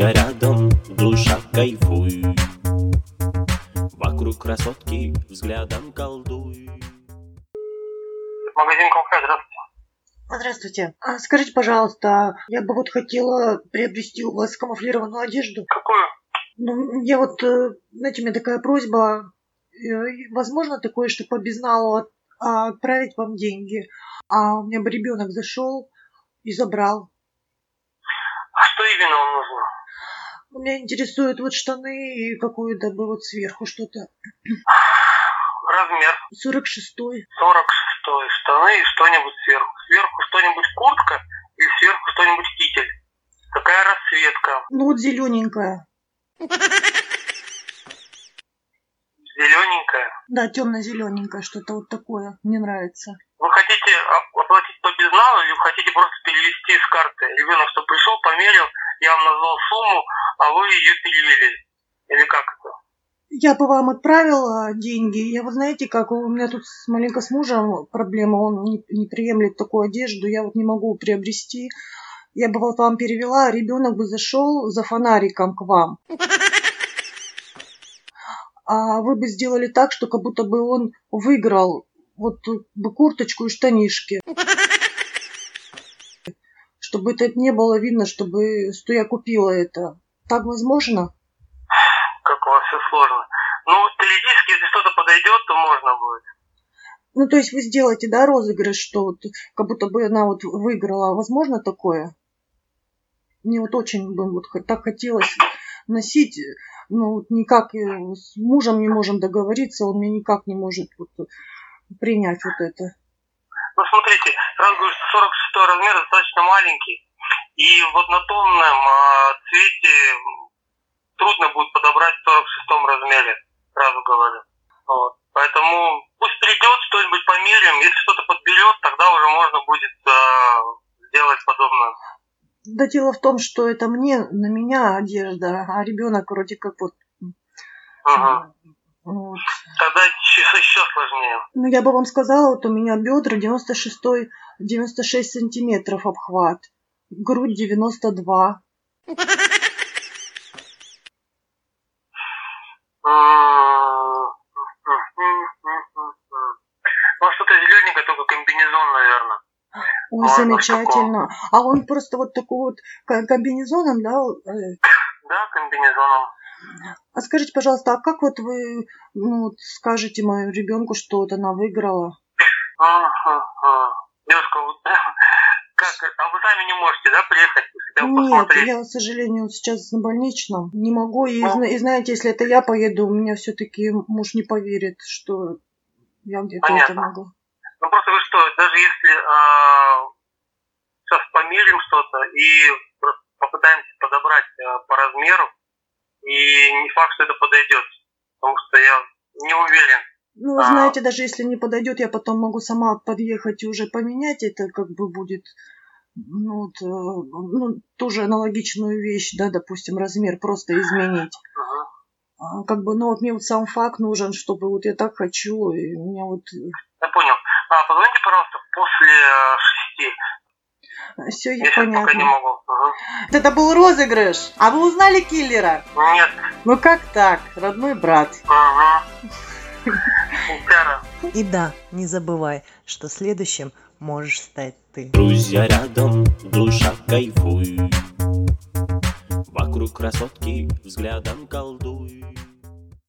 Друзья рядом, душа кайфуй Вокруг красотки взглядом колдуй Магазин Колхай, здравствуйте. Здравствуйте. А скажите, пожалуйста, я бы вот хотела приобрести у вас камуфлированную одежду. Какую? Ну, я вот, э, знаете, у меня такая просьба. Э, Возможно такое, что по безналу а, отправить вам деньги. А у меня бы ребенок зашел и забрал. А что именно вам нужно? Меня интересуют вот штаны и какое-то бы вот сверху что-то. Размер 46-й. 46 штаны и что-нибудь сверху. Сверху что-нибудь куртка или сверху что-нибудь китель. Какая расцветка? Ну вот зелененькая. Зелененькая. Да, темно-зелененькая, что-то вот такое. Мне нравится. Вы хотите оп- оплатить по безналу или вы хотите просто перевести с карты? Ребенок, что пришел, померил, я вам назвал сумму, а вы ее перевели. Или как это? Я бы вам отправила деньги. Я, вы знаете, как у меня тут маленько с мужем проблема, он не, не приемлет такую одежду, я вот не могу приобрести. Я бы вот вам перевела, а ребенок бы зашел за фонариком к вам. А вы бы сделали так, что как будто бы он выиграл вот бы курточку и штанишки. Чтобы это не было видно, чтобы что я купила это. Так возможно? Как у вас все сложно. Ну, теоретически, если что-то подойдет, то можно будет. Ну, то есть вы сделаете, да, розыгрыш, что вот, как будто бы она вот выиграла. Возможно такое? Мне вот очень бы вот так хотелось носить, ну, вот никак э, с мужем не можем договориться, он мне никак не может вот принять вот это. Ну, смотрите, сразу говорю, что 46 размер достаточно маленький. И в однотонном а, цвете трудно будет подобрать в 46 размере, сразу говорю. Вот. Поэтому пусть придет, что-нибудь померим. Если что-то подберет, тогда уже можно будет а, сделать подобное. Да дело в том, что это мне, на меня одежда, а ребенок вроде как вот... Мгм. Вот. Тогда еще, сложнее. Ну, я бы вам сказала, вот у меня бедра 96, 96 сантиметров обхват, грудь 92. Ну, что-то зелененькое, только комбинезон, наверное. Ой, А, замечательно. А он просто вот такой вот ко- комбинезоном, да? э, Да, комбинезоном. А скажите, пожалуйста, а как вот вы ну, скажете моему ребенку, что вот она выиграла? Ага. Девушка, вот как, а вы сами не можете, да, приехать, Нет, посмотреть? я, к сожалению, сейчас на больничном. Не могу. И, Ну. и знаете, если это я поеду, у меня все-таки муж не поверит, что я где-то это могу. Ну просто вы что, даже если а, сейчас померим что-то и попытаемся подобрать а, по размеру, и не факт, что это подойдет, потому что я не уверен. Ну, вы А. знаете, даже если не подойдет, я потом могу сама подъехать и уже поменять. Это как бы будет ну, вот, э, ну, тоже аналогичную вещь, да, допустим, размер просто изменить. Мгм. А, Как бы, ну вот мне вот сам факт нужен, чтобы вот я так хочу, и у меня вот Я понял. А, позвоните, пожалуйста, после а, шести. все Я сейчас пока не понятно. могу. Мгм. Это был розыгрыш. А вы узнали киллера? Нет. Ну как так, родной брат? Угу. Сяра. И да, не забывай, что следующим можешь стать ты. Друзья рядом, душа кайфуй Вокруг красотки взглядом колдуй